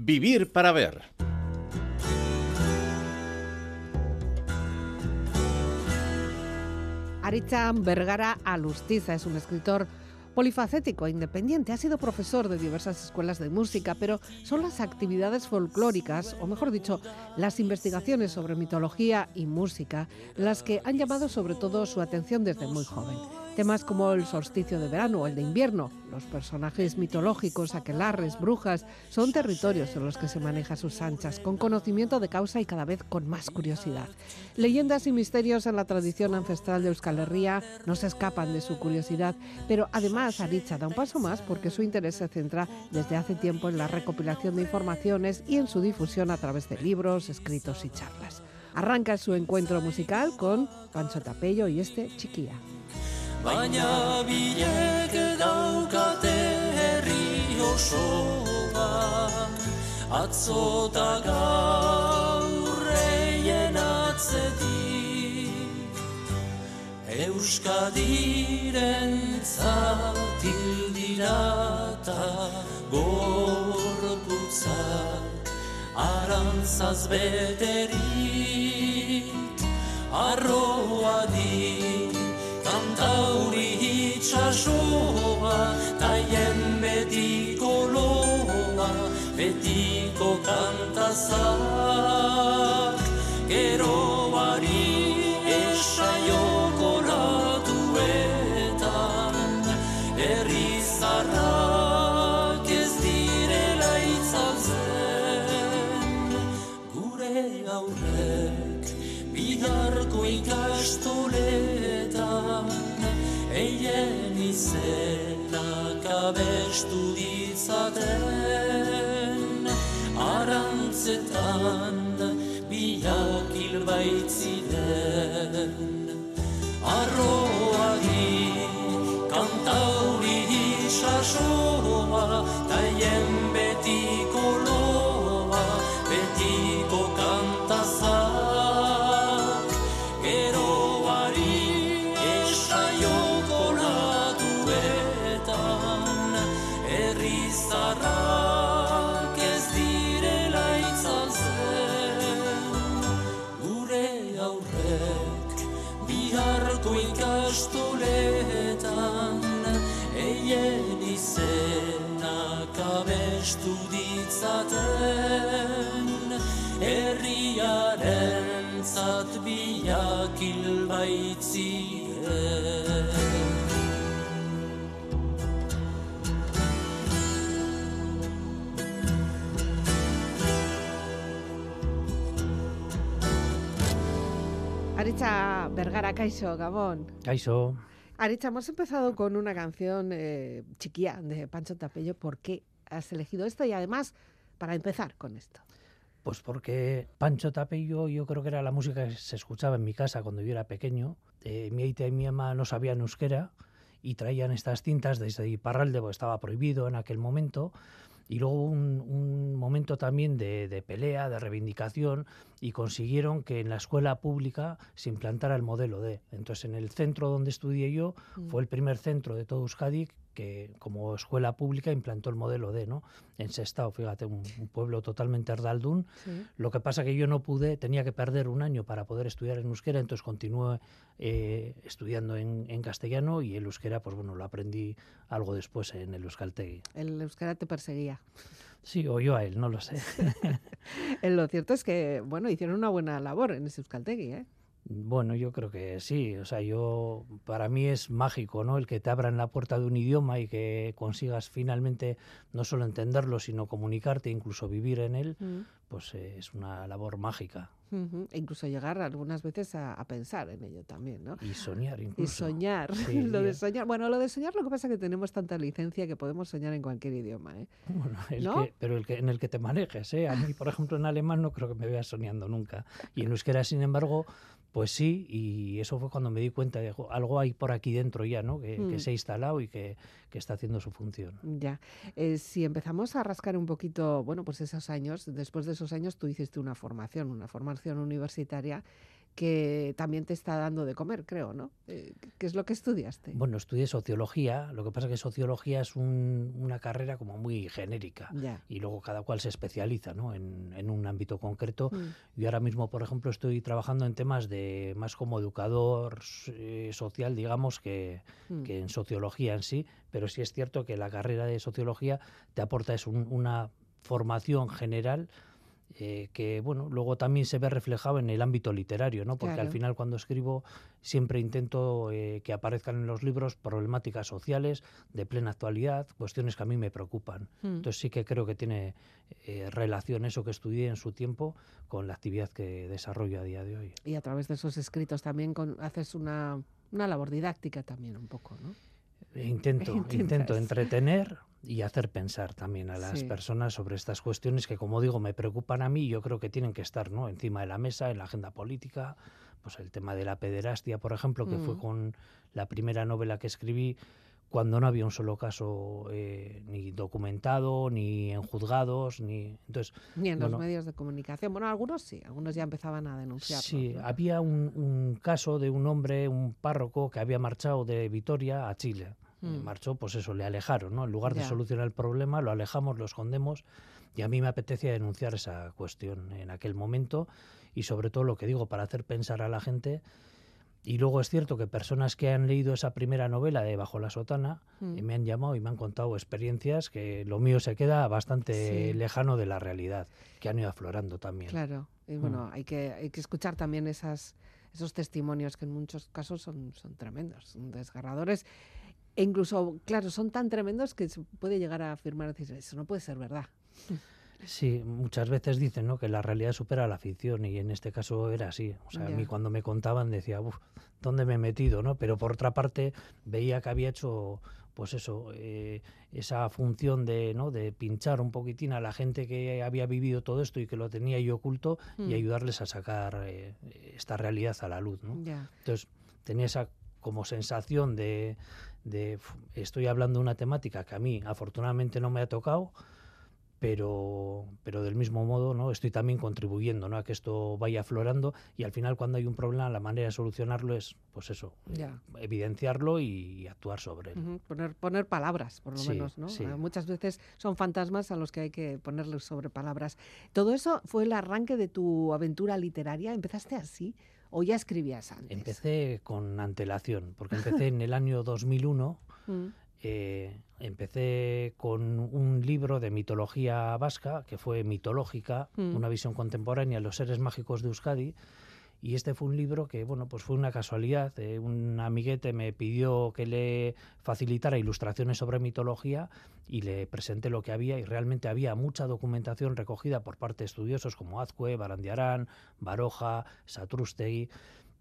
Vivir para ver. Aritza Vergara Alustiza es un escritor polifacético e independiente. Ha sido profesor de diversas escuelas de música, pero son las actividades folclóricas, o mejor dicho, las investigaciones sobre mitología y música, las que han llamado sobre todo su atención desde muy joven. Temas como el solsticio de verano o el de invierno, los personajes mitológicos, aquelarres, brujas, son territorios en los que se maneja sus anchas, con conocimiento de causa y cada vez con más curiosidad. Leyendas y misterios en la tradición ancestral de Euskal Herria no se escapan de su curiosidad, pero además Aritza da un paso más porque su interés se centra desde hace tiempo en la recopilación de informaciones y en su difusión a través de libros, escritos y charlas. Arranca su encuentro musical con Pancho Tapello y este Chiquilla. Baina bilek daukate herri osoa atzota gaurreien atzetik. Euskadiren zatildirata gorputzak arantzaz beterik arroa dik kantauri itxasoa, taien betiko loa, betiko kantazak, gero honesto Aritza Vergara Caixo, Gabón. Caixo. Aritza, hemos empezado con una canción eh, chiquilla de Pancho Tapello. ¿Por qué has elegido esto? Y además, para empezar con esto. Pues porque Pancho Tapello yo creo que era la música que se escuchaba en mi casa cuando yo era pequeño. Eh, mi aita y mi ama no sabían euskera y traían estas cintas desde Iparralde, porque estaba prohibido en aquel momento. Y luego un, un momento también de, de, pelea, de reivindicación, y consiguieron que en la escuela pública se implantara el modelo D. Entonces, en el centro donde estudié yo, mm. fue el primer centro de todo Euskadi que como escuela pública implantó el modelo D, ¿no? En Sestao, fíjate, un, un pueblo totalmente erdaldún. Sí. Lo que pasa que yo no pude, tenía que perder un año para poder estudiar en euskera, entonces continué eh, estudiando en, en, castellano y el euskera, pues bueno, lo aprendí algo después en el euskaltegui. El euskera te perseguía. Sí, o yo a él, no lo sé. lo cierto es que, bueno, hicieron una buena labor en ese euskaltegui, ¿eh? Bueno, yo creo que sí. O sea, yo para mí es mágico, ¿no? El que te abran la puerta de un idioma y que consigas finalmente no solo entenderlo, sino comunicarte, incluso vivir en él, mm. pues eh, es una labor mágica. Uh -huh. E incluso llegar algunas veces a, a, pensar en ello también, ¿no? Y soñar incluso. Y soñar. Sí, lo de soñar. Bueno, lo de soñar lo que pasa es que tenemos tanta licencia que podemos soñar en cualquier idioma, ¿eh? Bueno, el ¿No? que, pero el que, en el que te manejes, ¿eh? A mí, por ejemplo, en alemán no creo que me veas soñando nunca. Y en euskera, sin embargo, pues sí, y eso fue cuando me di cuenta de algo hay por aquí dentro ya, ¿no? Que, mm. que se ha instalado y que, que, está haciendo su función. Ya. Eh, si empezamos a rascar un poquito, bueno, pues esos años, después de esos años tú hiciste una formación, una formación universitaria que también te está dando de comer, creo, ¿no? Eh, ¿Qué es lo que estudiaste? Bueno, estudié sociología, lo que pasa es que sociología es un- una carrera como muy genérica Ya. y luego cada cual se especializa ¿no? en, en un ámbito concreto. Mm. Yo ahora mismo, por ejemplo, estoy trabajando en temas de más como educador eh, social, digamos, que, Mm. que en sociología en sí, pero sí es cierto que la carrera de sociología te aporta es un- una formación general eh, que bueno luego también se ve reflejado en el ámbito literario no porque Claro. al final cuando escribo siempre intento eh, que aparezcan en los libros problemáticas sociales de plena actualidad cuestiones que a mí me preocupan Mm. entonces sí que creo que tiene eh, relación eso que estudié en su tiempo con la actividad que desarrollo a día de hoy Y a través de esos escritos también con- haces una, una labor didáctica también un poco, ¿no? Intento, Intentas. intento entretener y hacer pensar también a las Sí. personas sobre estas cuestiones que, como digo, me preocupan a mí y yo creo que tienen que estar ¿no? encima de la mesa, en la agenda política. Pues el tema de la pederastia, por ejemplo, que fue Mm. con la primera novela que escribí cuando no había un solo caso eh, ni documentado, ni en juzgados, ni... Entonces, Ni en los medios de comunicación. Bueno, algunos sí, algunos ya empezaban a denunciarlo. Sí, ¿no? había un, un caso de un hombre, un párroco, que había marchado de Vitoria a Chile. Mm. Marchó, pues eso, le alejaron, ¿no? En lugar de Ya. solucionar el problema, lo alejamos, lo escondemos. Y a mí me apetecía denunciar esa cuestión en aquel momento. Y sobre todo lo que digo, para hacer pensar a la gente. Y luego es cierto que personas que han leído esa primera novela de Bajo la Sotana Mm. eh, me han llamado y me han contado experiencias que lo mío se queda bastante Sí. lejano de la realidad, que han ido aflorando también. Claro, y Mm. bueno, hay, que, hay que escuchar también esas, esos testimonios que en muchos casos son, son tremendos, son desgarradores. E incluso, claro, son tan tremendos que se puede llegar a afirmar, decir, eso no puede ser verdad. Sí, muchas veces dicen ¿no? que la realidad supera la ficción y en este caso era así. O sea, a mí cuando me contaban decía, uff, ¿dónde me he metido? ¿no? Pero por otra parte veía que había hecho, pues eso, eh, esa función de, ¿no? de pinchar un poquitín a la gente que había vivido todo esto y que lo tenía ahí oculto Mm. y ayudarles a sacar eh, esta realidad a la luz. ¿no? Entonces tenía esa como sensación de, de "Uf, estoy hablando de una temática que a mí afortunadamente no me ha tocado, pero, pero del mismo modo no estoy también contribuyendo ¿no? a que esto vaya aflorando y al final cuando hay un problema la manera de solucionarlo es pues eso Ya. evidenciarlo y actuar sobre él. Ujú, Poner, poner palabras, por lo Sí, menos, ¿no? sí. Ah, Muchas veces son fantasmas a los que hay que ponerles sobre palabras. ¿Todo eso fue el arranque de tu aventura literaria? ¿Empezaste así o ya escribías antes? Empecé con antelación, porque empecé en el año 2001 Mm, eh, empecé con un libro de mitología vasca, que fue mitológica, Mm. una visión contemporánea de los seres mágicos de Euskadi. Y este fue un libro que, bueno, pues fue una casualidad. eh, un amiguete me pidió que le facilitara ilustraciones sobre mitología y le presenté lo que había y realmente había mucha documentación recogida por parte de estudiosos como Azcue, Barandiarán, Baroja, Satrústegui,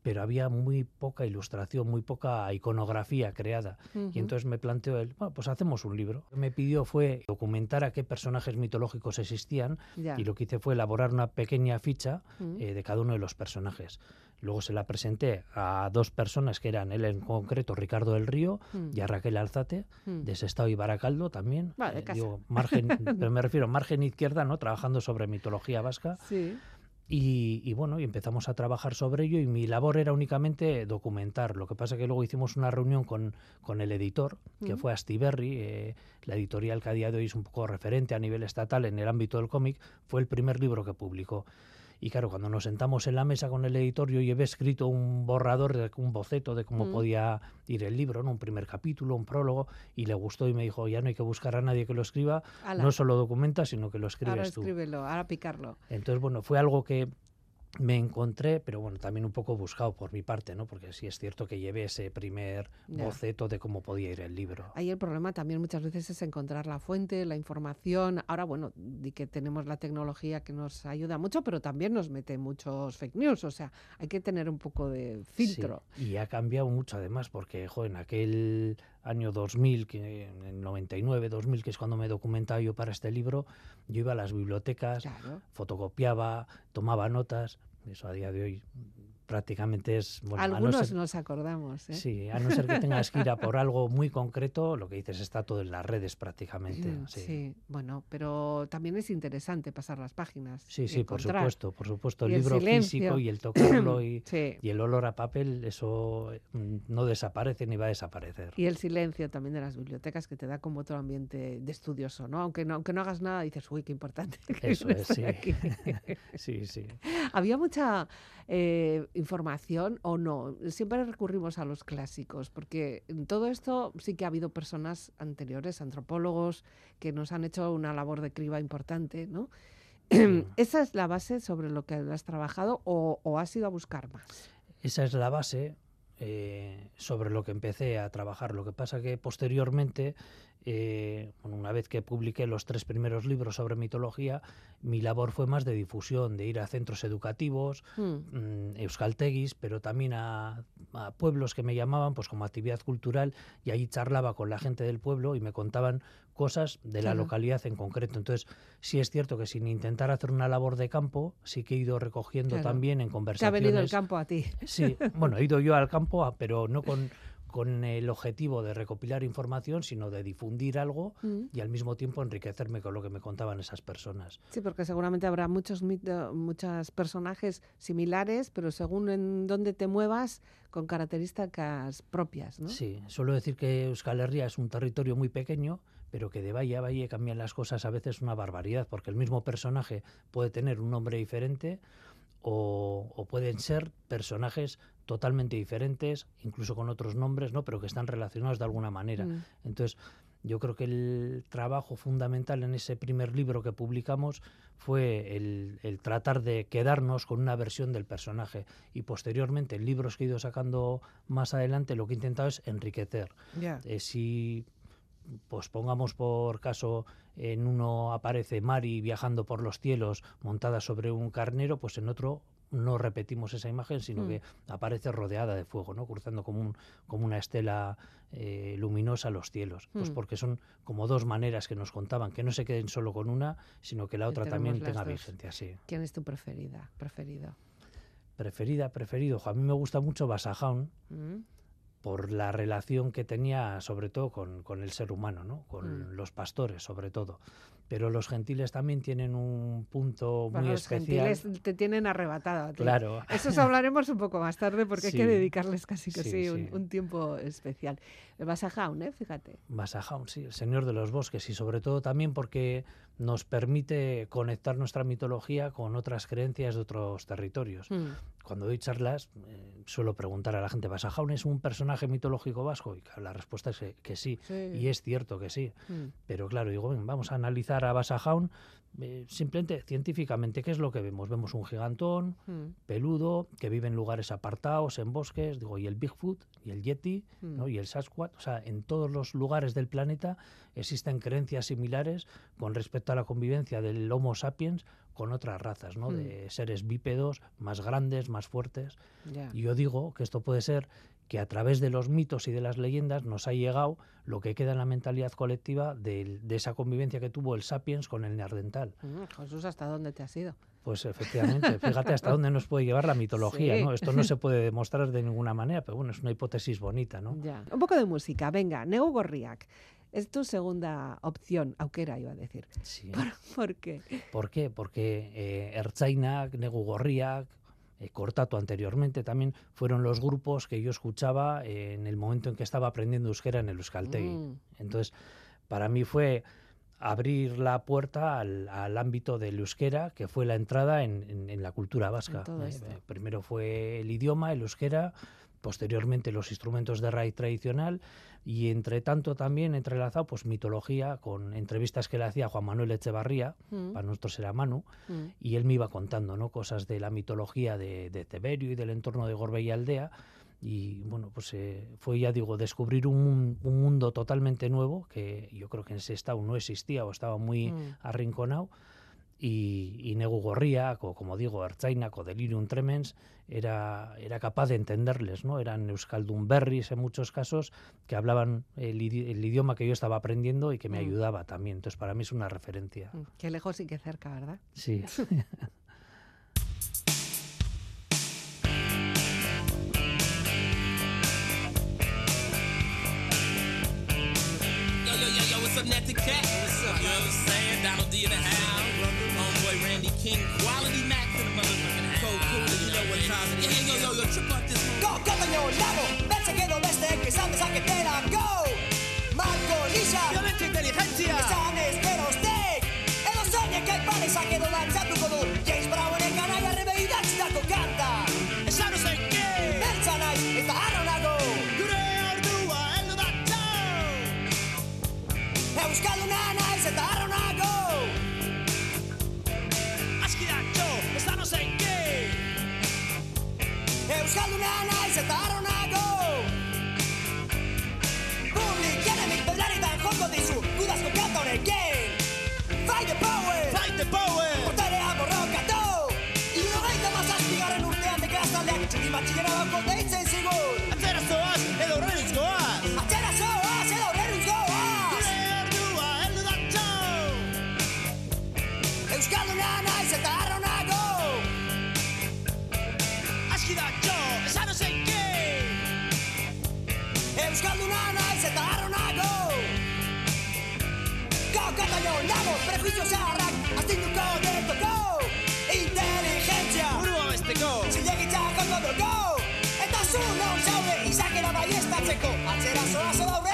pero había muy poca ilustración, muy poca iconografía creada. ujú. Y entonces me planteó él, bueno, pues hacemos un libro. Lo que me pidió fue documentar a qué personajes mitológicos existían Ya. y lo que hice fue elaborar una pequeña ficha Mm. eh, de cada uno de los personajes. Luego se la presenté a dos personas que eran él en concreto, Ricardo del Río, Mm. y a Raquel Alzate, Mm. de Sestao y Baracaldo también. Vale, Eh, digo, margen, pero me refiero margen izquierda, ¿no? Trabajando sobre mitología vasca. Sí. Y, y bueno, y empezamos a trabajar sobre ello y mi labor era únicamente documentar. Lo que pasa que luego hicimos una reunión con, con el editor, que fue Astiberri, eh, la editorial que a día de hoy es un poco referente a nivel estatal en el ámbito del cómic, fue el primer libro que publicó. Y claro, cuando nos sentamos en la mesa con el editor, yo llevé escrito un borrador, un boceto de cómo Mm. podía ir el libro, ¿no? un primer capítulo, un prólogo, y le gustó y me dijo, ya no hay que buscar a nadie que lo escriba, Ala, no solo documenta, sino que lo ahora escribes tú. escríbelo, ahora picarlo. Entonces, bueno, fue algo que me encontré, pero bueno, también un poco buscado por mi parte, ¿no? Porque sí es cierto que llevé ese primer boceto de cómo podía ir el libro. Ahí el problema también muchas veces es encontrar la fuente, la información. Ahora, bueno, di que tenemos la tecnología que nos ayuda mucho, pero también nos mete muchos fake news. O sea, hay que tener un poco de filtro. Sí, y ha cambiado mucho además, porque jo, en aquel año 2000, que, en el 99, 2000, que es cuando me documentaba yo para este libro, yo iba a las bibliotecas, Claro. fotocopiaba, tomaba notas. Eso a día de hoy prácticamente es... Bueno, no Algunos ser- nos acordamos. ¿eh? Sí, a no ser que tengas que ir a por algo muy concreto, lo que dices está todo en las redes prácticamente. Mm, Sí, sí, bueno, pero también es interesante pasar las páginas. sí, sí, por supuesto, por supuesto. El libro silencio. físico y el tocarlo y, Sí. y el olor a papel, eso mm, no desaparece ni va a desaparecer. Y el silencio también de las bibliotecas que te da como otro ambiente de estudioso, ¿no? Aunque no, aunque no hagas nada, dices, uy, qué importante. que Eso es, sí. aquí". Sí, sí. ¿Había mucha eh, información o no? Siempre recurrimos a los clásicos, porque en todo esto sí que ha habido personas anteriores, antropólogos, que nos han hecho una labor de criba importante, ¿no? ¿Esa es la base sobre lo que has trabajado o, o has ido a buscar más? Esa es la base eh, sobre lo que empecé a trabajar. Lo que pasa que posteriormente, eh, bueno, una vez que publiqué los tres primeros libros sobre mitología, mi labor fue más de difusión, de ir a centros educativos, Mm, mm, euskalteguis, pero también a, a pueblos que me llamaban pues como actividad cultural y ahí charlaba con la gente del pueblo y me contaban cosas de la Claro. localidad en concreto. Entonces, sí es cierto que sin intentar hacer una labor de campo, sí que he ido recogiendo Claro. también en Te ha conversaciones. venido el campo a ti. Sí, bueno, he ido yo al campo, pero no con, con el objetivo de recopilar información, sino de difundir algo Mm. y al mismo tiempo enriquecerme con lo que me contaban esas personas. Sí, porque seguramente habrá muchos muchos personajes similares, pero según en dónde te muevas, con características propias, ¿no? Sí, suelo decir que Euskal Herria es un territorio muy pequeño, pero que de valle a valle cambian las cosas a veces una barbaridad, porque el mismo personaje puede tener un nombre diferente o, o pueden ser personajes totalmente diferentes, incluso con otros nombres, ¿no? pero que están relacionados de alguna manera. Mm. Entonces, yo creo que el trabajo fundamental en ese primer libro que publicamos fue el, el tratar de quedarnos con una versión del personaje y posteriormente en libros que he ido sacando más adelante lo que he intentado es enriquecer. Ya. Eh, si pues pongamos por caso en uno aparece Mari viajando por los cielos montada sobre un carnero, pues en otro no repetimos esa imagen, sino Mm. que aparece rodeada de fuego, ¿no? cruzando como, un, como una estela eh, luminosa los cielos. Pues Mm. porque son como dos maneras que nos contaban, que no se queden solo con una, sino que la otra también tenga dos. vigencia. Sí. ¿Quién es tu preferida? Preferido. Preferida, preferido. A mí me gusta mucho Basajaun Mm. Por la relación que tenía sobre todo con, con el ser humano, ¿no? con Mm. los pastores sobre todo. Pero los gentiles también tienen un punto Bueno, muy los especial. gentiles te tienen arrebatada. Claro. Esos hablaremos un poco más tarde porque hay que Sí. dedicarles casi que Sí, sí, un, sí. un tiempo especial. Vas a Jaun, ¿eh? Fíjate. Basajaun, sí, el señor de los bosques y sobre todo también porque nos permite conectar nuestra mitología con otras creencias de otros territorios. Mm. Cuando doy charlas eh, suelo preguntar a la gente, ¿Basajaun es un personaje mitológico vasco? Y la respuesta es que, que sí. Sí. Y es cierto que sí. Mm. Pero claro, digo, "Ven, vamos a analizar a Basajaun eh, simplemente científicamente. ¿Qué es lo que vemos? Vemos un gigantón Mm. peludo que vive en lugares apartados, en bosques, digo, y el Bigfoot, y el Yeti, ¿no? Mm. y el Sasquatch. O sea, en todos los lugares del planeta existen creencias similares con respecto a la convivencia del Homo sapiens con otras razas, ¿no? Mm. de seres bípedos más grandes, más fuertes. Y yo digo que esto puede ser que a través de los mitos y de las leyendas nos ha llegado lo que queda en la mentalidad colectiva de, esa convivencia que tuvo el sapiens con el neandertal. Mm, Jesús, ¿hasta dónde te has ido? Pues efectivamente, fíjate hasta dónde nos puede llevar la mitología, Sí. ¿no? Esto no se puede demostrar de ninguna manera, pero bueno, es una hipótesis bonita, ¿no? Ya. Un poco de música, venga, Nego Gorriak. Es tu segunda opción, aukera iba a decir. Sí. ¿Por qué? ¿Por qué? Porque eh, Ertzainak, Negu Gorriak, eh, Cortato anteriormente también fueron los grupos que yo escuchaba eh, en el momento en que estaba aprendiendo euskera en el Euskaltegui. Mm. Entonces, para mí fue abrir la puerta al, al ámbito del euskera, que fue la entrada en, en- en la cultura vasca. eh, primero fue el idioma, el euskera, posteriormente los instrumentos de raíz tradicional y entre tanto también entrelazado pues mitología con entrevistas que le hacía Juan Manuel Echevarría, Mm. para nosotros era Manu, Mm. y él me iba contando ¿no? cosas de la mitología de, de Teberio y del entorno de Gorbella Aldea. Y bueno, pues eh, fue, ya digo, descubrir un mundo totalmente nuevo que yo creo que en ese estado no existía o estaba muy Mm. arrinconado y, y Negu Gorriak, o como digo, Ertzainak o Delirium Tremens, era, era capaz de entenderles, ¿no? Eran Euskaldun berries en muchos casos que hablaban el, el, idioma que yo estaba aprendiendo y que me mm. ayudaba también. Entonces, para mí es una referencia. Mm, qué lejos y qué cerca, ¿verdad? Sí. yo, yo, yo, up, you know what I'm saying? Donald D in the house. King. Quality Max in the motherfucking house. Cold cool, you know what time it is. Yeah, yo, yo, yo, trip up this Go, Cataño, Lago, mensajeero desde que sabes a que te la go. Marco, Lisa, Violencia e inteligencia. San Espero Steak. E lo sogno che pare sa che non lancia tu con un James Brown e canaglia reveida ci da cocanta. E sa non sai che. Elsa Nice, esta Aronago. Gure ordua, ello da ciao. Euskal Unana, esta Euskalduna naiz eta arronago Public enemy pelaritan joko dizu Gudazko kanta honekin Fight the power. Fight the power. Portarea borrokatu. Iro gaita mazazpigaren urtean Dekaz taldeak itxuri matxigera bako deitu nago, prejuizio zaharrak, astinduko deretoko! Inteligentzia! Burua besteko. Zilegitza joko dugu! Eta zu non zaude izakera baiestatzeko! Atzera zoaz edo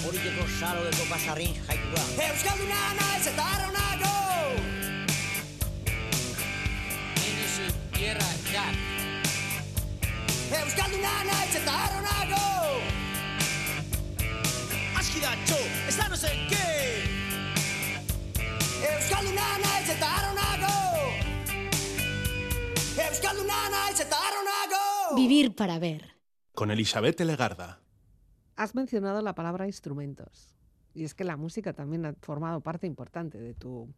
Horiteko salodeko pasarrin jaikua. Euskalduna naiz eta arronago! Inizu tierra jak. Euskalduna naiz eta arronago! Aski da ciao, e sa non sai che. Euskalduna naiz eta arronago! Euskalduna naiz eta arronago! Vivir para ver. Con Elizabeth Legarda. Has mencionado la palabra instrumentos. Y es que la música también ha formado parte importante de tu,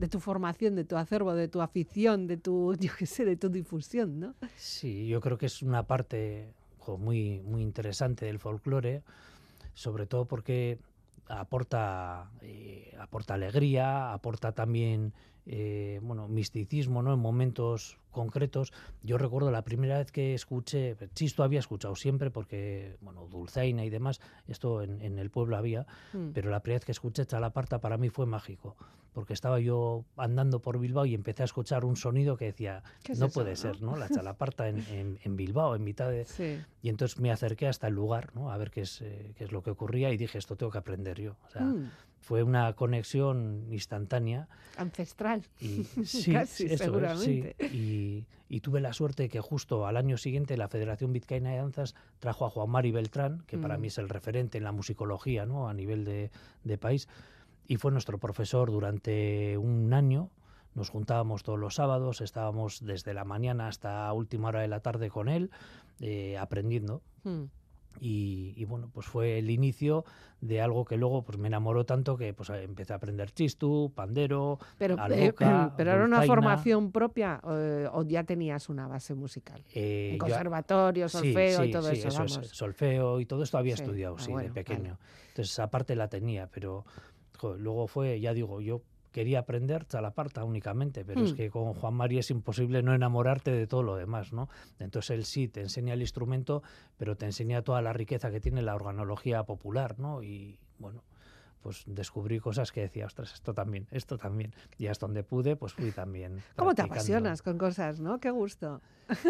de tu formación, de tu acervo, de tu afición, de tu, yo qué sé, de tu difusión, ¿no? Sí, yo creo que es una parte muy, muy interesante del folclore, sobre todo porque aporta, eh, aporta alegría, aporta también eh, bueno, misticismo ¿no? en momentos concretos. Yo recuerdo la primera vez que escuché, Chisto había escuchado siempre porque, bueno, Dulzaina y demás, esto en, en el pueblo había, Mm. pero la primera vez que escuché Chalaparta para mí fue mágico, porque estaba yo andando por Bilbao y empecé a escuchar un sonido que decía, ¿Qué es no eso, puede no? ser, ¿no? La Chalaparta en, en- en Bilbao, en mitad de... Sí. Y entonces me acerqué hasta el lugar, ¿no? A ver qué es, eh, qué es lo que ocurría y dije, esto tengo que aprender yo. O sea, Mm, fue una conexión instantánea ancestral. y sí, Casi, eso es, seguramente. sí. Y, y tuve la suerte que justo al año siguiente la Federación Vizcaína de Danzas trajo a Juan Mari Beltrán, que para Mm. mí es el referente en la musicología, ¿no? A nivel de, de país, y fue nuestro profesor durante un año. Nos juntábamos todos los sábados, estábamos desde la mañana hasta última hora de la tarde con él, eh, aprendiendo. Mm. Y, y bueno, pues fue el inicio de algo que luego pues me enamoró tanto que pues empecé a aprender chistu, pandero, Pero, eh, alboca, pero era una formación propia eh, o ya tenías una base musical. Eh, yo- conservatorio, sí, solfeo y todo sí, eso, vamos. solfeo y todo esto había estudiado, ah, sí, bueno, de vale. pequeño. Entonces esa parte la tenía, pero jo, luego fue, ya digo, yo quería aprender chalaparta únicamente, pero es Hmm. que con Juan Mari es imposible no enamorarte de todo lo demás, ¿no? Entonces él sí te enseña el instrumento, pero te enseña toda la riqueza que tiene la organología popular, ¿no? Y bueno, pues descubrí cosas que decía, ostras, esto también, esto también. Y hasta donde pude, pues fui también. ¿Cómo te apasionas con cosas, no? Qué gusto.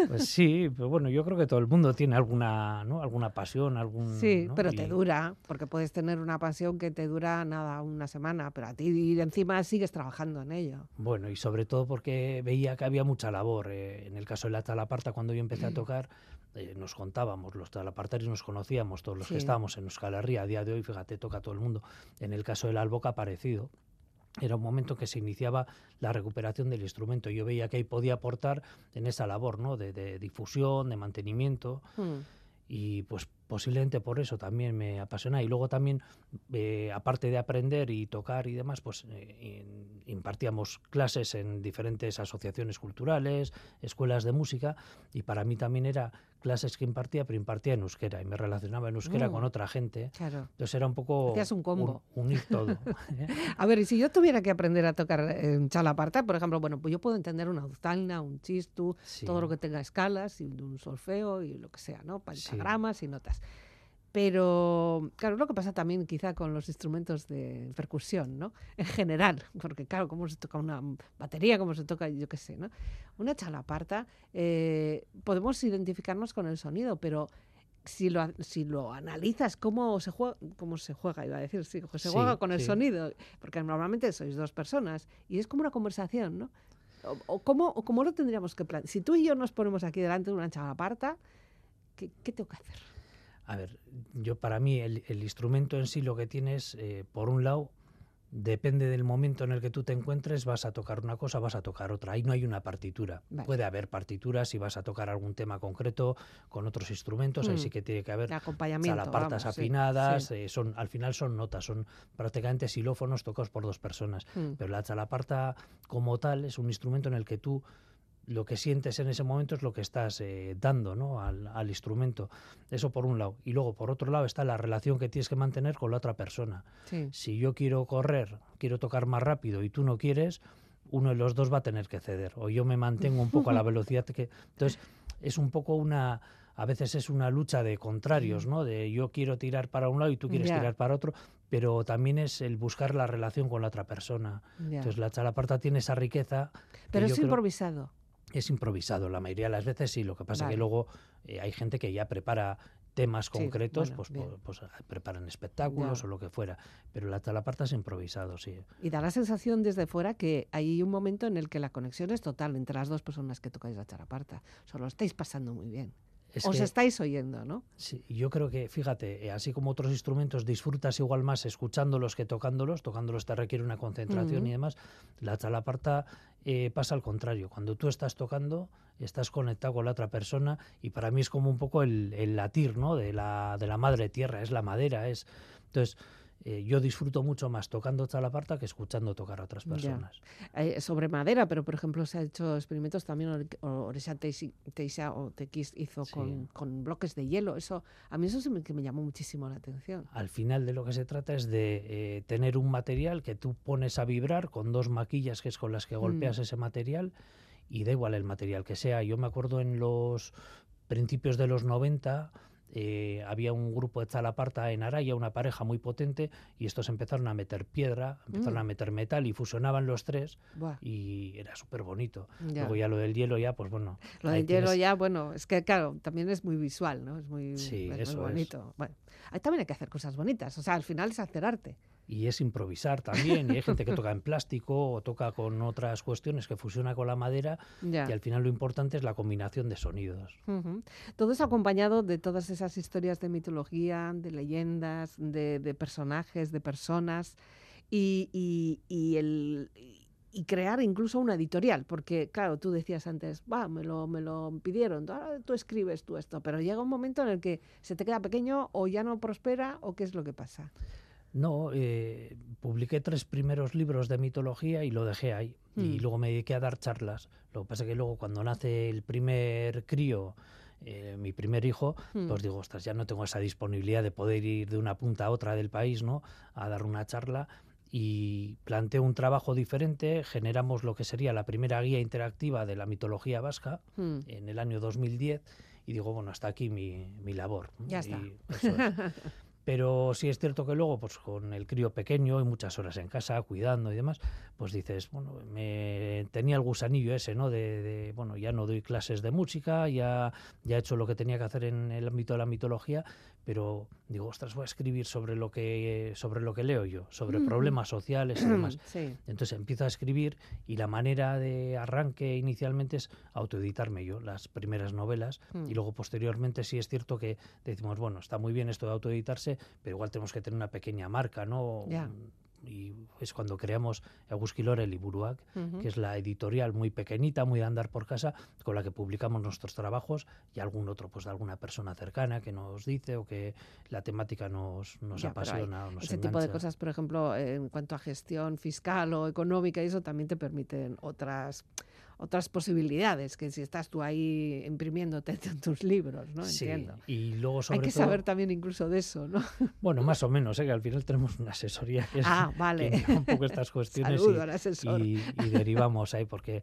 Pues sí, pero bueno, yo creo que todo el mundo tiene alguna, ¿no? alguna pasión, algún... Sí, ¿no? pero te Y- dura, porque puedes tener una pasión que te dura nada, una semana, pero a ti y encima sigues trabajando en ello. Bueno, y sobre todo porque veía que había mucha labor. eh, en el caso de la talaparta, cuando yo empecé a tocar, eh, nos contábamos, los talapartarios nos conocíamos, todos los Sí. que estábamos en Euskal Herria, a día de hoy, fíjate, toca todo el mundo. En el caso del alboca, parecido. Era un momento que se iniciaba la recuperación del instrumento. Yo veía que ahí podía aportar en esa labor, ¿no? De, de difusión, de mantenimiento. Mm. Y pues posiblemente por eso también me apasiona y luego también eh, aparte de aprender y tocar y demás pues eh, impartíamos clases en diferentes asociaciones culturales escuelas de música y para mí también era clases que impartía pero impartía en euskera y me relacionaba en euskera Mm. con otra gente Claro. entonces era un poco Hacías un combo. un- unir todo ¿eh? A ver, y si yo tuviera que aprender a tocar en chalaparta, por ejemplo, bueno, pues yo puedo entender una duzalna, un chistu, Sí. todo lo que tenga escalas y un solfeo y lo que sea, ¿no? Pentagramas y notas. Pero, claro, lo que pasa también quizá con los instrumentos de percusión, ¿no? En general, porque claro, cómo se toca una batería, cómo se toca, yo qué sé, ¿no? Una chalaparta, eh, podemos identificarnos con el sonido, pero si lo, si lo analizas, cómo se juega, cómo se juega, iba a decir, sí, se Sí, juega con el sí. sonido, porque normalmente sois dos personas y es como una conversación, ¿no? O, o cómo, o cómo lo tendríamos que plantear. Si tú y yo nos ponemos aquí delante de una chalaparta, ¿qué, qué tengo que hacer? A ver, yo para mí el, el instrumento en sí lo que tienes, eh, por un lado, depende del momento en el que tú te encuentres, vas a tocar una cosa, vas a tocar otra. Ahí no hay una partitura. Vale. Puede haber partituras si vas a tocar algún tema concreto con otros instrumentos, ahí Mm. sí que tiene que haber salapartas vamos, sí, afinadas, sí. eh, son, al final son notas, son prácticamente xilófonos tocados por dos personas. Mm. Pero la chalaparta como tal es un instrumento en el que tú lo que sientes en ese momento es lo que estás eh, dando ¿no? al, al instrumento. Eso por un lado. Y luego por otro lado está la relación que tienes que mantener con la otra persona. Sí. Si yo quiero correr, quiero tocar más rápido y tú no quieres, uno de los dos va a tener que ceder. O yo me mantengo un poco a la velocidad que... Entonces es un poco una... A veces es una lucha de contrarios, ¿no? De yo quiero tirar para un lado y tú quieres tirar para otro, pero también es el buscar la relación con la otra persona. Ya. Entonces la chalaparta tiene esa riqueza. que Pero es creo- improvisado. Es improvisado, la mayoría de las veces sí. Lo que pasa Vale. que luego eh, hay gente que ya prepara temas Sí, concretos, bueno, pues, po- pues, ah, preparan espectáculos Ya. o lo que fuera. Pero la chalaparta es improvisado, sí. Y da la sensación desde fuera que hay un momento en el que la conexión es total entre las dos personas que tocáis la charaparta. Os lo estáis pasando muy bien. Es Os que- estáis oyendo, ¿no? Sí, yo creo que, fíjate, eh, así como otros instrumentos disfrutas igual más escuchándolos que tocándolos, tocándolos te requiere una concentración y demás, la chalaparta eh, pasa al contrario, cuando tú estás tocando estás conectado con la otra persona y para mí es como un poco el, el latir ¿no? de, la, de la madre tierra, es la madera, es... Entonces, eh, yo disfruto mucho más tocando chalaparta que escuchando tocar a otras personas. Eh, sobre madera, pero por ejemplo se ha hecho experimentos también, Ore- Oresha Teixi- Teixa o Tequis hizo Sí. con, con bloques de hielo. Eso A mí eso sí me, que me llamó muchísimo la atención. Al final de lo que se trata es de eh, tener un material que tú pones a vibrar con dos maquillas que es con las que golpeas ese material y da igual el material que sea. Yo me acuerdo en los principios de los 90 eh, había un grupo de Chalaparta en Araya, una pareja muy potente, y estos empezaron a meter piedra, empezaron Mm. a meter metal y fusionaban los tres Buah, y era súper bonito. ya. Luego ya lo del hielo ya, pues bueno. Lo del hielo tienes- ya, bueno, es que claro, también es muy visual, ¿no? Es muy, Sí, es muy eso es. bonito. Bueno, ahí también hay que hacer cosas bonitas. O sea, al final es hacer arte. Y es improvisar también, y hay gente que toca en plástico o toca con otras cuestiones que fusiona con la madera Ya. y al final lo importante es la combinación de sonidos. Todo eso acompañado de todas esas historias de mitología, de leyendas, de, de personajes, de personas y, y- y el, y crear incluso una editorial, porque claro, tú decías antes, va, me lo, me lo pidieron, ahora tú escribes tú esto, pero llega un momento en el que se te queda pequeño o ya no prospera o qué es lo que pasa. No, eh, publiqué tres primeros libros de mitología y lo dejé ahí. Y Mm. luego me dediqué a dar charlas. Lo que pasa es que luego cuando nace el primer crío, eh, mi primer hijo, Mm. pues digo, ostras, ya no tengo esa disponibilidad de poder ir de una punta a otra del país, ¿no? A dar una charla. Y planteé un trabajo diferente, generamos lo que sería la primera guía interactiva de la mitología vasca Mm. en el año 2010 y digo, bueno, hasta aquí mi, mi labor. Ya está. Y eso es. Pero sí es cierto que luego, pues con el crío pequeño y muchas horas en casa, cuidando y demás, pues dices, bueno, me tenía el gusanillo ese, ¿no? De, de, bueno, ya no doy clases de música, ya, ya he hecho lo que tenía que hacer en el ámbito de la mitología, pero digo, ostras, voy a escribir sobre lo que, sobre lo que leo yo, sobre Mm. problemas sociales y demás. Sí. Entonces empiezo a escribir y la manera de arranque inicialmente es autoeditarme yo las primeras novelas Mm. y luego posteriormente sí es cierto que decimos, bueno, está muy bien esto de autoeditarse, pero igual tenemos que tener una pequeña marca, ¿no? Un- y es cuando creamos Eguzkilore Liburuak, Ujú. que es la editorial muy pequeñita, muy de andar por casa, con la que publicamos nuestros trabajos y algún otro, pues de alguna persona cercana que nos dice o que la temática nos, nos Ya, apasiona o nos Ese tipo de cosas, por ejemplo, en cuanto a gestión fiscal o económica, y eso también te permiten otras otras posibilidades que si estás tú ahí imprimiéndote tus libros, ¿no? Sí, Entiendo. y luego Hay sobre que todo, saber también incluso de eso, ¿no? bueno, más o menos, ¿eh? que al final tenemos una asesoría que es Ah, vale. un poco estas cuestiones Saludo y- y, y derivamos ahí, porque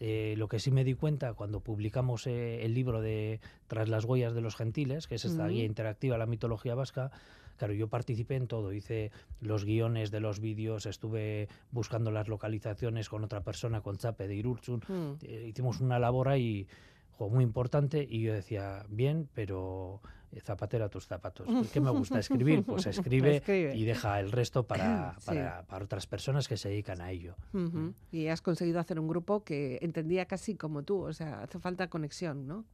eh, lo que sí me di cuenta cuando publicamos eh, el libro de Tras las huellas de los gentiles, que es esta Ujú. guía interactiva a la mitología vasca, claro, yo participé en todo, hice los guiones de los vídeos, estuve buscando las localizaciones con otra persona, con Chape de Irurtzun, Mm. eh, hicimos una labor ahí jo, muy importante y yo decía, bien, pero eh, zapatero a tus zapatos. ¿Qué me gusta escribir? Pues escribe, Escribe. y deja el resto para, Sí. para, para otras personas que se dedican a ello. Y has conseguido hacer un grupo que entendía casi como tú, o sea, hace falta conexión, ¿no?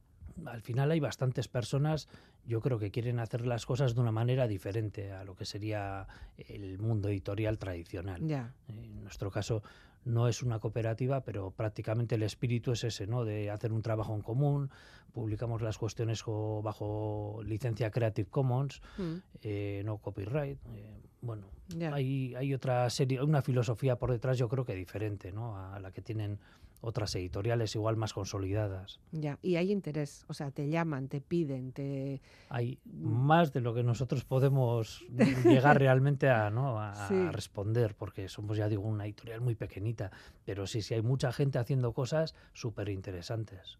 Al final hay bastantes personas, yo creo que quieren hacer las cosas de una manera diferente a lo que sería el mundo editorial tradicional. Ya. En nuestro caso no es una cooperativa, pero prácticamente el espíritu es ese, ¿no? De hacer un trabajo en común, publicamos las cuestiones bajo licencia Creative Commons, Mm. eh, no copyright. eh, bueno, Ya. hay, hay otra serie, una filosofía por detrás, yo creo que diferente, ¿no? A la que tienen otras editoriales igual más consolidadas. Ya, y hay interés, o sea, te llaman, te piden, te... hay Mm. más de lo que nosotros podemos llegar realmente a, ¿no? a Sí. responder, porque somos, ya digo, una editorial muy pequeñita, pero sí, sí hay mucha gente haciendo cosas súper interesantes.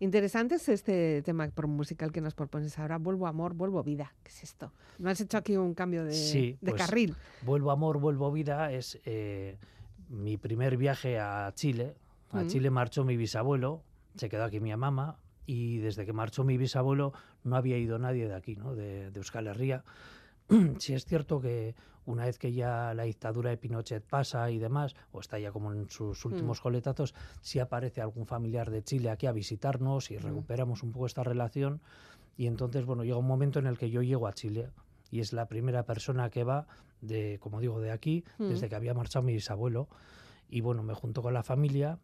Interesante es este tema por musical que nos propones ahora, Vuelvo Amor, Vuelvo Vida. ¿Qué es esto? ¿No has hecho aquí un cambio de, Sí, de pues, carril? Vuelvo amor, vuelvo vida es eh, mi primer viaje a Chile. A Mm. Chile marchó mi bisabuelo, se quedó aquí mi mamá y desde que marchó mi bisabuelo no había ido nadie de aquí, ¿no? de, de Euskal Herria. sí es cierto que una vez que ya la dictadura de Pinochet pasa y demás, o está ya como en sus últimos coletazos, sí aparece algún familiar de Chile aquí a visitarnos y recuperamos un poco esta relación. Y entonces, bueno, llega un momento en el que yo llego a Chile y es la primera persona que va de, como digo, de aquí, Mm. desde que había marchado mi bisabuelo. Y bueno, me junto con la familia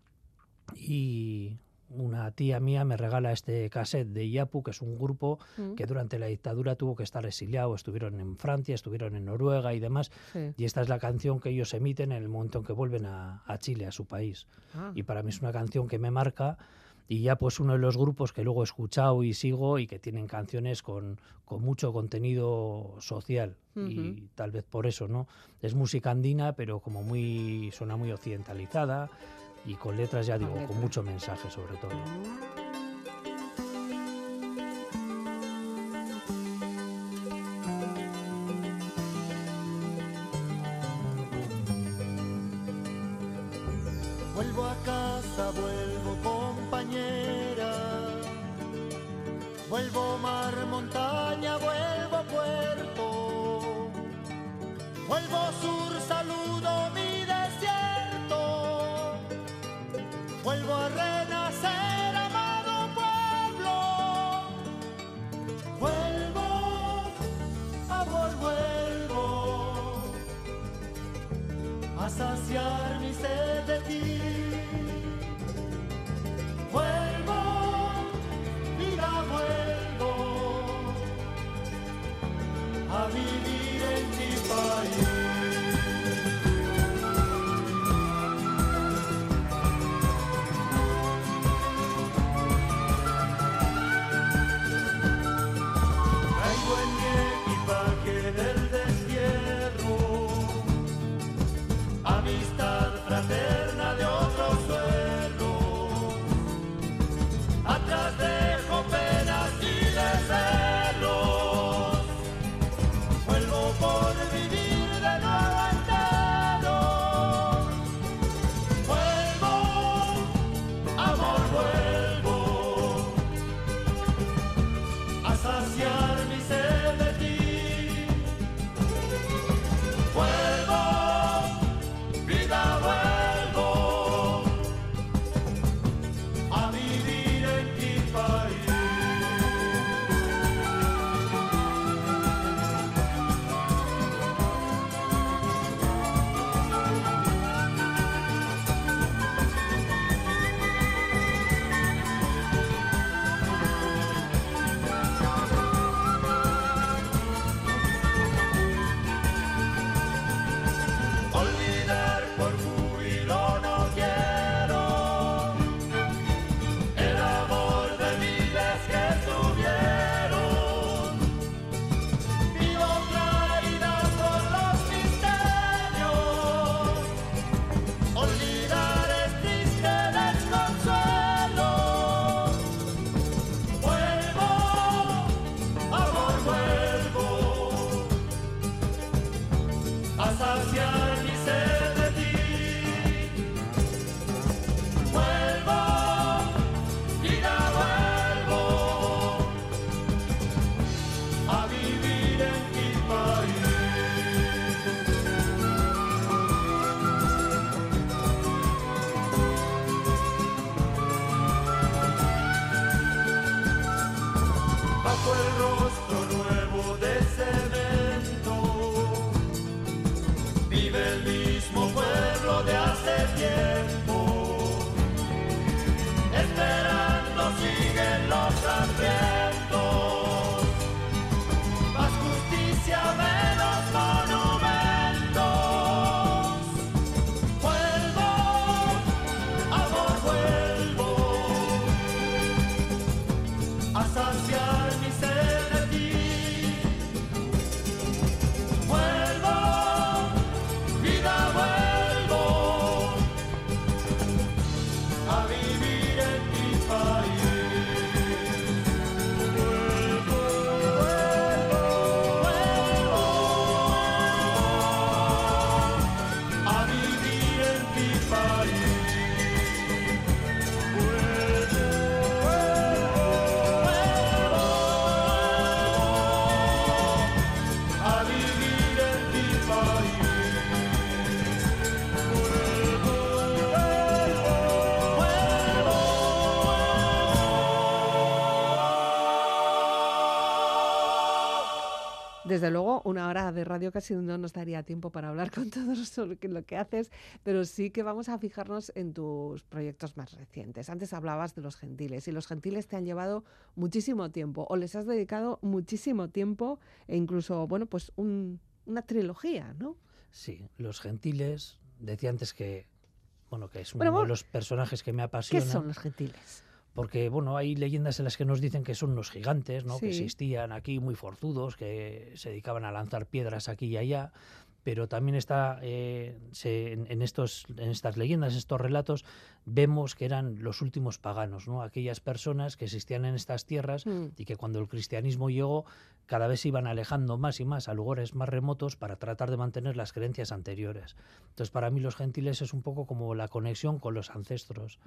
y una tía mía me regala este cassette de Iapu, que es un grupo Mm. que durante la dictadura tuvo que estar exiliado, estuvieron en Francia, estuvieron en Noruega y demás, Sí. y esta es la canción que ellos emiten en el momento en que vuelven a, a Chile, a su país. Ah, Y para mí es una canción que me marca y ya pues uno de los grupos que luego he escuchado y sigo y que tienen canciones con, con mucho contenido social y tal vez por eso, ¿no? Es música andina, pero como muy suena muy occidentalizada y con letras, ya Con digo, con mucho mensaje sobre todo. Vuelvo a casa, vuelvo Vuelvo sur, saludo mi desierto. Vuelvo a renacer, amado pueblo. Vuelvo, amor, vuelvo a saciar mi sed de ti. roll. Desde luego, una hora de radio casi no nos daría tiempo para hablar con todo sobre qué- lo que haces, pero sí que vamos a fijarnos en tus proyectos más recientes. Antes hablabas de los gentiles y los gentiles te han llevado muchísimo tiempo o les has dedicado muchísimo tiempo e incluso, bueno, pues un- una trilogía, ¿no? Sí, los gentiles, decía antes que, bueno, que es uno Bueno, de los personajes que me ¿Qué apasiona. son los gentiles? Porque, bueno, hay leyendas en las que nos dicen que son unos gigantes, ¿no? Que existían aquí muy forzudos, que se dedicaban a lanzar piedras aquí y allá. Pero también está eh, se- en, en estos, en estas leyendas, estos relatos, vemos que eran los últimos paganos, ¿no? Aquellas personas que existían en estas tierras Mm. y que cuando el cristianismo llegó cada vez se iban alejando más y más a lugares más remotos para tratar de mantener las creencias anteriores. Entonces, para mí los gentiles es un poco como la conexión con los ancestros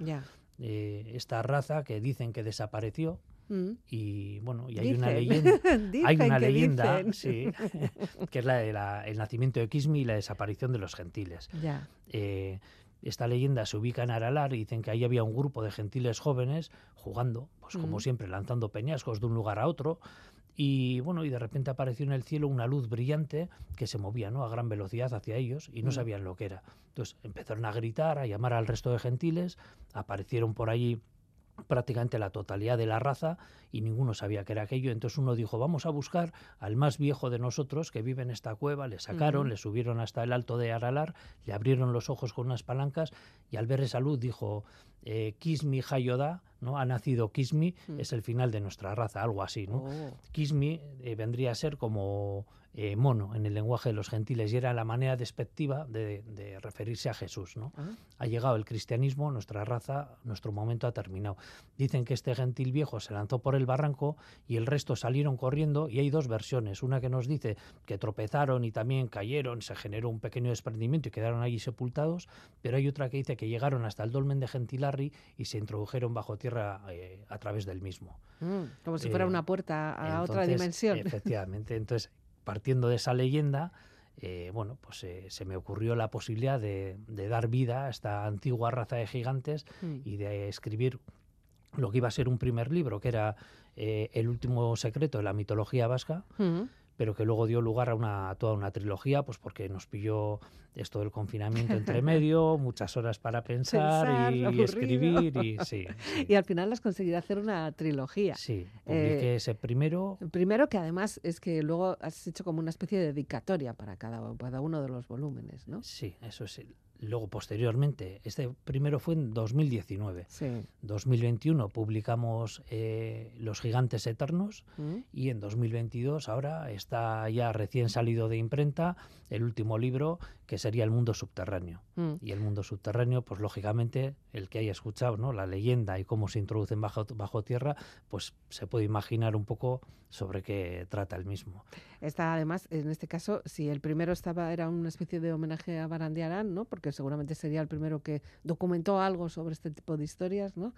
eh, esta raza que dicen que desapareció Mm. y bueno y hay una leyenda hay una que leyenda dicen. sí que es la de la- el nacimiento de Kismi y la desaparición de los gentiles Ya. Eh, esta leyenda se ubica en Aralar y dicen que ahí había un grupo de gentiles jóvenes jugando pues como Mm. siempre lanzando peñascos de un lugar a otro y bueno y de repente apareció en el cielo una luz brillante que se movía ¿no? a gran velocidad hacia ellos y no Mm. sabían lo que era entonces empezaron a gritar a llamar al resto de gentiles aparecieron por allí prácticamente la totalidad de la raza y ninguno sabía que era aquello. Entonces uno dijo, vamos a buscar al más viejo de nosotros que vive en esta cueva. Le sacaron, le subieron hasta el alto de Aralar, le abrieron los ojos con unas palancas y al ver esa luz dijo, eh, Kismi Hayoda, ¿no? Ha nacido Kismi, Mm. es el final de nuestra raza, algo así, ¿no? Oh. Kismi eh, vendría a ser como eh, mono en el lenguaje de los gentiles y era la manera despectiva de, de referirse a Jesús, ¿no? Ah. ha llegado el cristianismo, nuestra raza, nuestro momento ha terminado. Dicen que este gentil viejo se lanzó por el barranco y el resto salieron corriendo y hay dos versiones. Una que nos dice que tropezaron y también cayeron, se generó un pequeño desprendimiento y quedaron allí sepultados, pero hay otra que dice que llegaron hasta el dolmen de Y se introdujeron bajo tierra eh, a través del mismo. Mm, Como si fuera Eh, una puerta a otra dimensión. Efectivamente. Entonces, partiendo de esa leyenda, eh, bueno, pues eh, se me ocurrió la posibilidad de, de dar vida a esta antigua raza de gigantes Mm. y de escribir lo que iba a ser un primer libro, que era eh, El último secreto de la mitología vasca, Mm. Pero que luego dio lugar a una, a toda una trilogía, pues porque nos pilló esto del confinamiento entre medio, muchas horas para pensar, Pensar, y, y escribir, y sí, sí, Y al final has conseguido hacer una trilogía. sí. Publiqué Eh, ese primero, El Primero que además es que luego has hecho como una especie de dedicatoria para cada, cada uno de los volúmenes, ¿no? Sí, eso sí. Luego, posteriormente, este primero fue en 2019. Sí. 2021 publicamos eh, Los Gigantes Eternos Mm. y en 2022 ahora está ya recién salido de imprenta el último libro que sería El Mundo Subterráneo. Mm. Y el mundo subterráneo, pues lógicamente, el que haya escuchado ¿no? la leyenda y cómo se introducen bajo, bajo tierra, pues se puede imaginar un poco sobre qué trata el mismo. Está además, en este caso, si el primero estaba era una especie de homenaje a Barandiarán, ¿no? Porque seguramente sería el primero que documentó algo sobre este tipo de historias, ¿no?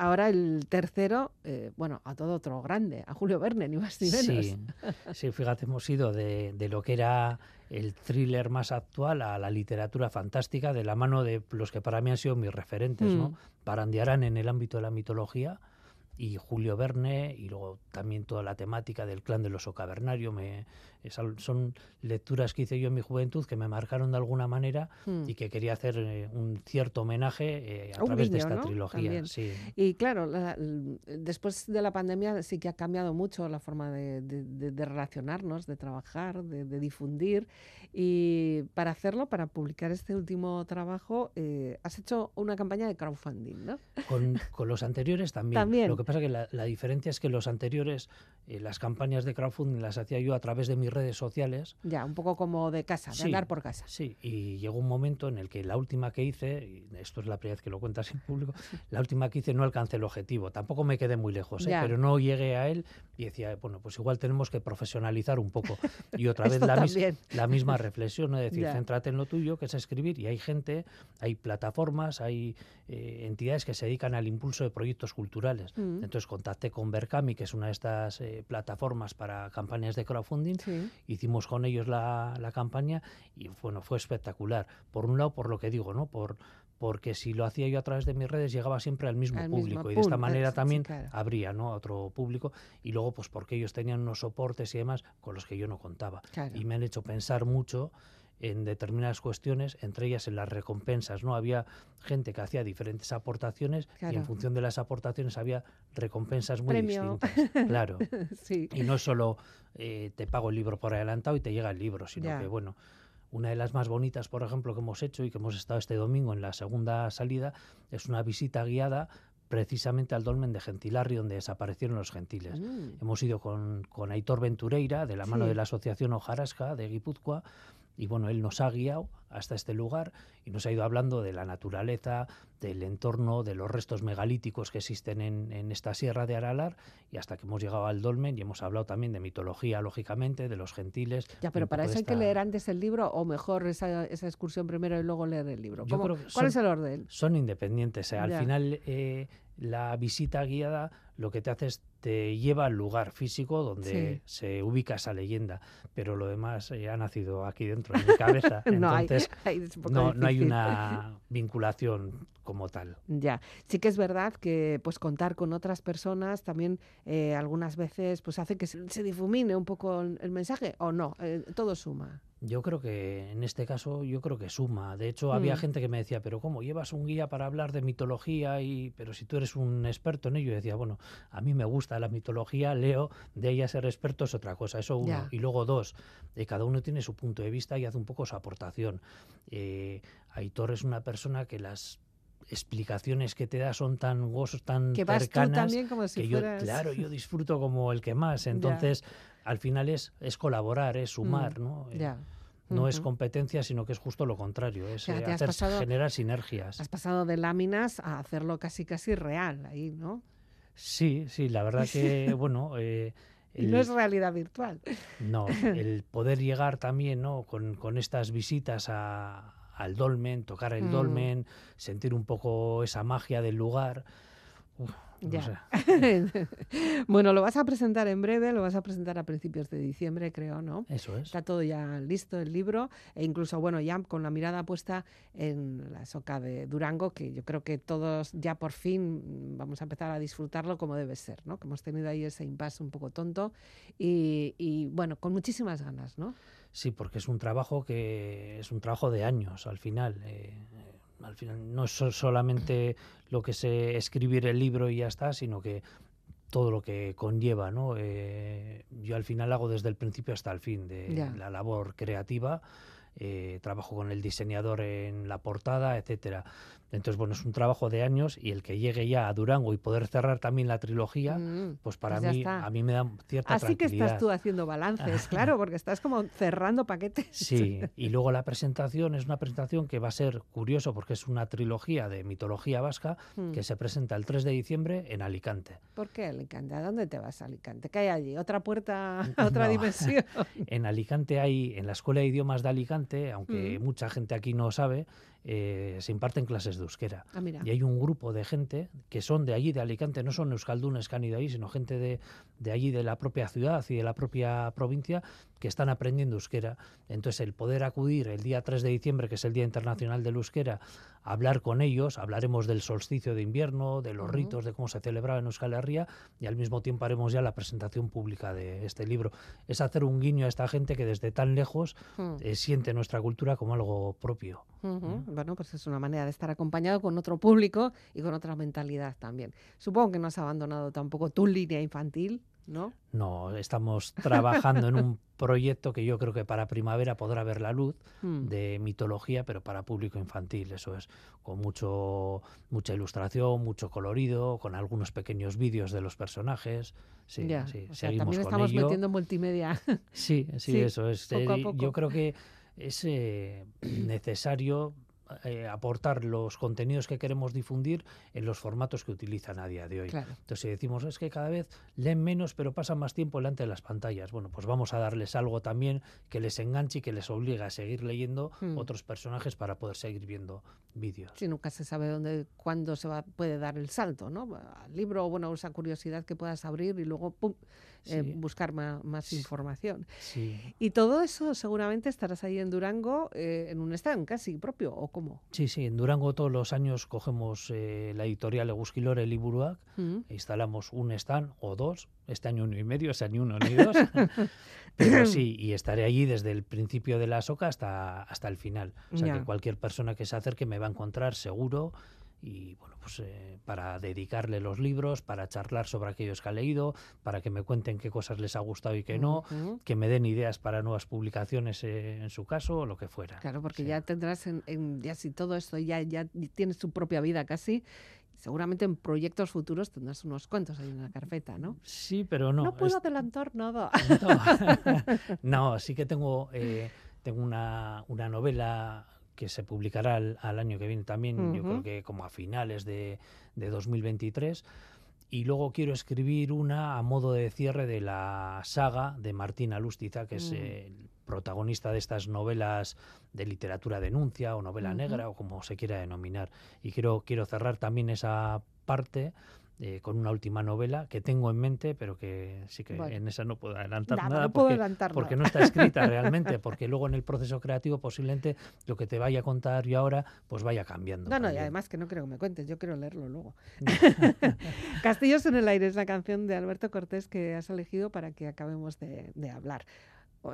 Ahora el tercero, eh, bueno, a todo otro grande, a Julio Verne, ni más ni menos. Sí, sí, fíjate, hemos ido de, de lo que era el thriller más actual a la literatura fantástica de la mano de los que para mí han sido mis referentes, ¿no? Mm. Barandiarán en el ámbito de la mitología y Julio Verne y luego también toda la temática del clan del oso cavernario. Me, son lecturas que hice yo en mi juventud que me marcaron de alguna manera Mm. y que quería hacer eh, un cierto homenaje eh, a Un través de esta ¿no? trilogía. Sí. Y claro, la- después de la pandemia sí que ha cambiado mucho la forma de, de- de- de relacionarnos, de trabajar, de, de difundir. Y para hacerlo, para publicar este último trabajo, eh, has hecho una campaña de crowdfunding, ¿no? Con, con los anteriores también. También. Lo que pasa que la, la diferencia es que los anteriores, eh, las campañas de crowdfunding las hacía yo a través de mis redes sociales. Ya, un poco como de casa, de Sí, andar por casa. Sí, y llegó un momento en el que la última que hice, y esto es la primera vez que lo cuentas en público, la última que hice no alcancé el objetivo. Tampoco me quedé muy lejos, ¿eh? Pero no llegué a él y decía, bueno, pues igual tenemos que profesionalizar un poco. Y otra vez mis- la misma reflexión, ¿no? es decir, Ya. céntrate en lo tuyo, que es escribir, y hay gente, hay plataformas, hay eh, entidades que se dedican al impulso de proyectos culturales. Mm. Entonces contacté con Berkami, que es una de estas eh, plataformas para campañas de crowdfunding, Sí. hicimos con ellos la, la campaña y bueno, fue espectacular. Por un lado, por lo que digo, ¿no? Por, porque si lo hacía yo a través de mis redes llegaba siempre al mismo Al mismo público y de esta manera sí, también claro. habría ¿no? otro público y luego pues porque ellos tenían unos soportes y demás con los que yo no contaba Claro. y me han hecho pensar mucho en determinadas cuestiones, entre ellas en las recompensas, ¿no? Había gente que hacía diferentes aportaciones y Claro. en función de las aportaciones había recompensas muy Premio. distintas. Claro. sí. Y no solo eh, te pago el libro por adelantado y te llega el libro, sino Ya. que, bueno, una de las más bonitas, por ejemplo, que hemos hecho y que hemos estado este domingo en la segunda salida, es una visita guiada precisamente al dolmen de Gentilarri, donde desaparecieron los gentiles. Mm. Hemos ido con, con Aitor Ventureira, de la mano Sí. de la Asociación Ojarasca de Guipúzcoa, y bueno, él nos ha guiado hasta este lugar y nos ha ido hablando de la naturaleza, del entorno, de los restos megalíticos que existen en, en esta sierra de Aralar y hasta que hemos llegado al dolmen y hemos hablado también de mitología, lógicamente, de los gentiles. Ya, pero para eso hay que leer antes el libro o mejor esa, esa excursión primero y luego leer el libro. Yo ¿Cómo- creo que ¿Cuál es son- el orden? Son independientes. eh, Al Ya. final, eh, la visita guiada lo que te hace es te lleva al lugar físico donde se ubica esa leyenda, pero lo demás eh, ha nacido aquí dentro de mi cabeza. no hay, Entonces, hay- no, no hay una vinculación como tal. Ya, sí que es verdad que pues contar con otras personas también eh, algunas veces pues hace que se, se difumine un poco el el mensaje o no, Eh, todo suma. Yo creo que en este caso, yo creo que suma. De hecho, había Mm. gente que me decía, pero ¿cómo llevas un guía para hablar de mitología? y Pero si tú eres un experto en ello, y decía, bueno, a mí me gusta la mitología, leo, de ella ser experto es otra cosa, eso uno. Y luego dos, eh, cada uno tiene su punto de vista y hace un poco su aportación. Eh, Aitor es una persona que las explicaciones que te da son tan gozos, tan Que vas tú cercanas también como si que yo, claro, yo disfruto como el que más. Entonces, al final es, es colaborar, es sumar, ¿no? Eh, Mm, no es competencia, sino que es justo lo contrario, es sea, eh, hacer pasado- generar sinergias. Has pasado de láminas a hacerlo casi casi real ahí, ¿no? Sí, sí, la verdad que, bueno, eh, el- no es realidad virtual. no, el poder llegar también, ¿no? Con, con estas visitas a- al dolmen, tocar el Mm. dolmen, sentir un poco esa magia del lugar. uf, no Ya. sé, bueno, lo vas a presentar en breve, lo vas a presentar a principios de diciembre, creo, ¿no? eso es. Está todo ya listo, el libro, e incluso, bueno, ya con la mirada puesta en la soca de Durango, que yo creo que todos ya por fin vamos a empezar a disfrutarlo como debe ser, ¿no? Que hemos tenido ahí ese impasse un poco tonto y, y, bueno, con muchísimas ganas, ¿no? Sí, porque es un trabajo que es un trabajo de años al final. eh, al final no es so- solamente lo que es eh, escribir el libro y ya está, sino que todo lo que conlleva, ¿no? Eh, yo al final hago desde el principio hasta el fin de Ya. la labor creativa. Eh, trabajo con el diseñador en la portada, etcétera. Entonces, bueno, es un trabajo de años y el que llegue ya a Durango y poder cerrar también la trilogía, Mm, pues para pues mí, está. a mí me da cierta Así que tranquilidad. estás tú haciendo balances, claro, porque estás como cerrando paquetes. Sí, y luego la presentación es una presentación que va a ser curioso porque es una trilogía de mitología vasca Mm. que se presenta el 3 de diciembre en Alicante. ¿Por qué Alicante? ¿A dónde te vas a Alicante? ¿Qué hay allí? ¿Otra puerta otra No. dimensión? En Alicante hay, en la Escuela de Idiomas de Alicante, aunque Mm. mucha gente aquí no sabe, eh, se imparten clases de euskera. Ah. Y hay un grupo de gente que son de allí, de Alicante, no son euskaldunes que han ido ahí, sino gente de, de allí, de la propia ciudad y de la propia provincia, que están aprendiendo euskera. Entonces, el poder acudir el día 3 de diciembre, que es el Día Internacional del Euskera, a hablar con ellos, hablaremos del solsticio de invierno, de los ritos, de cómo se celebraba en Euskal Herria, y al mismo tiempo haremos ya la presentación pública de este libro. Es hacer un guiño a esta gente que desde tan lejos Mm. eh, siente nuestra cultura como algo propio. Bueno, pues es una manera de estar acompañado con otro público y con otra mentalidad también. Supongo que no has abandonado tampoco tu línea infantil, ¿no? No, estamos trabajando en un proyecto que yo creo que para primavera podrá ver la luz Mm. de mitología, pero para público infantil, eso es, con mucho mucha ilustración, mucho colorido, con algunos pequeños vídeos de los personajes. Sí, ya. sí, o sea, seguimos también con estamos ello. metiendo multimedia. Sí, sí, Sí, eso es. poco a eh, poco. Yo creo que es eh, necesario eh, aportar los contenidos que queremos difundir en los formatos que utilizan a día de hoy. claro. Entonces, si decimos es que cada vez leen menos, pero pasan más tiempo delante de las pantallas, bueno, pues vamos a darles algo también que les enganche y que les obligue a seguir leyendo Hmm. otros personajes para poder seguir viendo vídeos. Sí, nunca se sabe dónde, cuándo se va, puede dar el salto, ¿no? Al libro, bueno, esa curiosidad que puedas abrir y luego, pum, eh, buscar más, información. Sí. Y todo eso seguramente estarás ahí en Durango eh, en un stand casi propio, o cómo? Sí, sí, en Durango todos los años cogemos eh, la editorial Eguzkilore Liburuak Mm. e instalamos un stand o dos, este año uno y medio, ese año uno ni dos, pero sí, y estaré allí desde el principio de la soca hasta, hasta el final. O sea Ya. que cualquier persona que se acerque me va a encontrar seguro y bueno, pues eh, para dedicarle los libros, para charlar sobre aquellos que ha leído, para que me cuenten qué cosas les ha gustado y qué no, Ujú. que me den ideas para nuevas publicaciones eh, en su caso o lo que fuera. Claro, porque Sí. ya tendrás, en, en- ya si todo esto ya, ya tienes tu propia vida casi, seguramente en proyectos futuros tendrás unos cuantos ahí en la carpeta, ¿no? Sí, pero no. No, puedo es- adelantar nada. No, no, sí que tengo, eh, tengo una, una novela que se publicará al, al año que viene también, yo creo que como a finales de, de 2023. Y luego quiero escribir una a modo de cierre de la saga de Martín Alustiza, que es Mm. el protagonista de estas novelas de literatura denuncia o novela negra o como se quiera denominar. Y quiero, quiero cerrar también esa parte eh, con una última novela que tengo en mente, pero que sí que en esa no puedo adelantar Nada, nada, no puedo porque, adelantar porque nada. no está escrita realmente, porque luego en el proceso creativo posiblemente lo que te vaya a contar yo ahora pues vaya cambiando. No, no, y además que no creo que me cuentes, yo quiero leerlo luego. Castillos en el aire es la canción de Alberto Cortés que has elegido para que acabemos de, de hablar.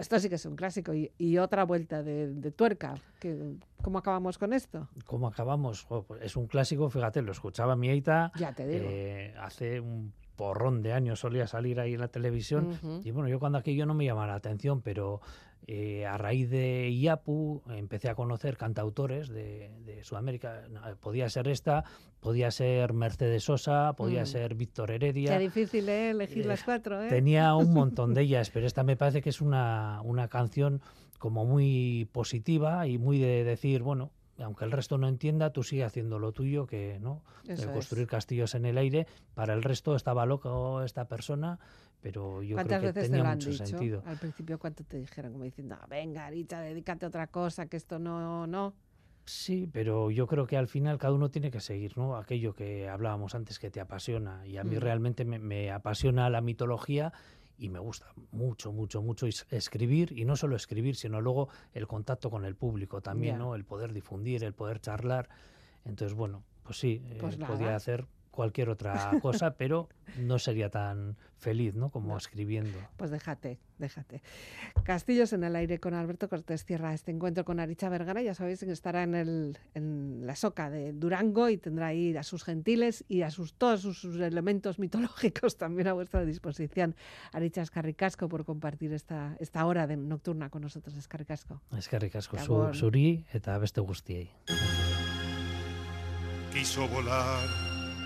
Esto sí que es un clásico y, y otra vuelta de, de tuerca. Que, ¿Cómo acabamos con esto? ¿Cómo acabamos? Pues es un clásico, fíjate, lo escuchaba mi Eita Ya te digo. eh, hace un porrón de años, solía salir ahí en la televisión. Y bueno, yo cuando aquello no me llamaba la atención, pero eh, a raíz de IAPU empecé a conocer cantautores de, de Sudamérica. No, Podía ser esta, podía ser Mercedes Sosa, podía Mm. ser Víctor Qué Heredia. difícil, ¿eh? Elegir eh, las cuatro, ¿eh? Tenía un montón de ellas, pero esta me parece que es una, una canción como muy positiva y muy de decir, bueno, aunque el resto no entienda, tú sigue haciendo lo tuyo, que no, es. construir castillos en el aire. Para el resto estaba loco esta persona, pero yo ¿Cuántas creo que veces te tenía lo han mucho dicho? sentido. Al principio, ¿cuánto te dijeron? Como diciendo, "Ah, venga, Arita, dedícate a otra cosa, que esto no, no. Sí, pero yo creo que al final cada uno tiene que seguir, ¿no? Aquello que hablábamos antes que te apasiona. Y a mí Mm. realmente me, me apasiona la mitología y me gusta mucho, mucho, mucho es- escribir. Y no solo escribir, sino luego el contacto con el público también, Ya. ¿no? El poder difundir, el poder charlar. Entonces, bueno, pues sí, eh, Pues nada. podía hacer cualquier otra cosa, pero no sería tan feliz, ¿no? Como No. escribiendo. Pues déjate, déjate. Castillos en el aire con Alberto Cortés cierra este encuentro con Aricha Vergara. Ya sabéis que estará en, el, en la soca de Durango y tendrá ahí a sus gentiles y a sus, todos sus, sus elementos mitológicos también a vuestra disposición. Aricha Escarricasco por compartir esta, esta hora de nocturna con nosotros. Escarricasco. Es que ricasco, Gabon. zuri eta beste guztiei. quiso volar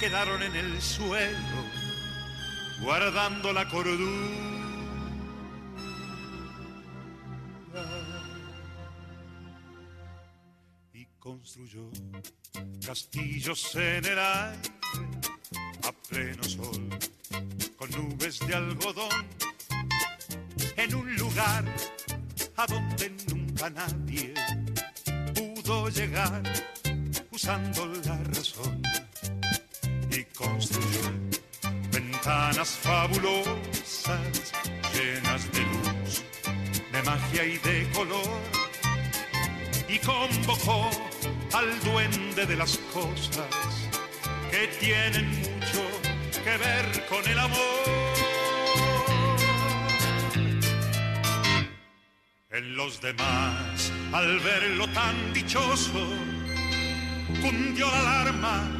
quedaron en el suelo, guardando la cordura. Y construyó castillos en el aire a pleno sol, con nubes de algodón, en un lugar a donde nunca nadie pudo llegar usando la razón y construyó ventanas fabulosas llenas de luz, de magia y de color y convocó al duende de las cosas que tienen mucho que ver con el amor. En los demás, al verlo tan dichoso, cundió la alarma,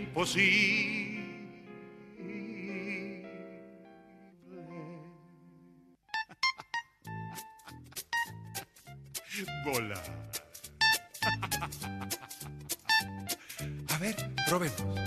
Volar. A ver, probemos.